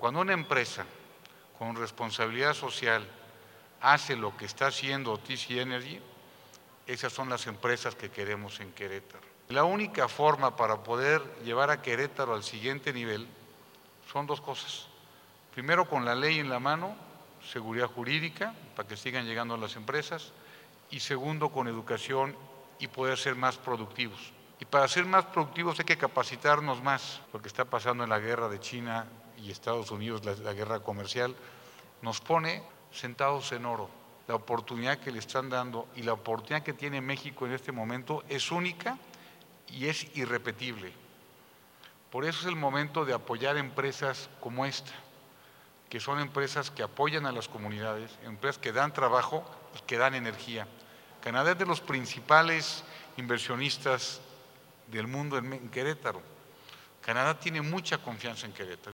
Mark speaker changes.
Speaker 1: Cuando una empresa con responsabilidad social hace lo que está haciendo TC Energy, esas son las empresas que queremos en Querétaro. La única forma para poder llevar a Querétaro al siguiente nivel son dos cosas. Primero, con la ley en la mano, seguridad jurídica, para que sigan llegando las empresas. Y segundo, con educación y poder ser más productivos. Y para ser más productivos hay que capacitarnos más, lo que está pasando en la guerra de China y Estados Unidos, la, guerra comercial, nos pone sentados en oro. La oportunidad que le están dando y la oportunidad que tiene México en este momento es única y es irrepetible. Por eso es el momento de apoyar empresas como esta, que son empresas que apoyan a las comunidades, empresas que dan trabajo y que dan energía. Canadá es de los principales inversionistas del mundo en Querétaro. Canadá tiene mucha confianza en Querétaro.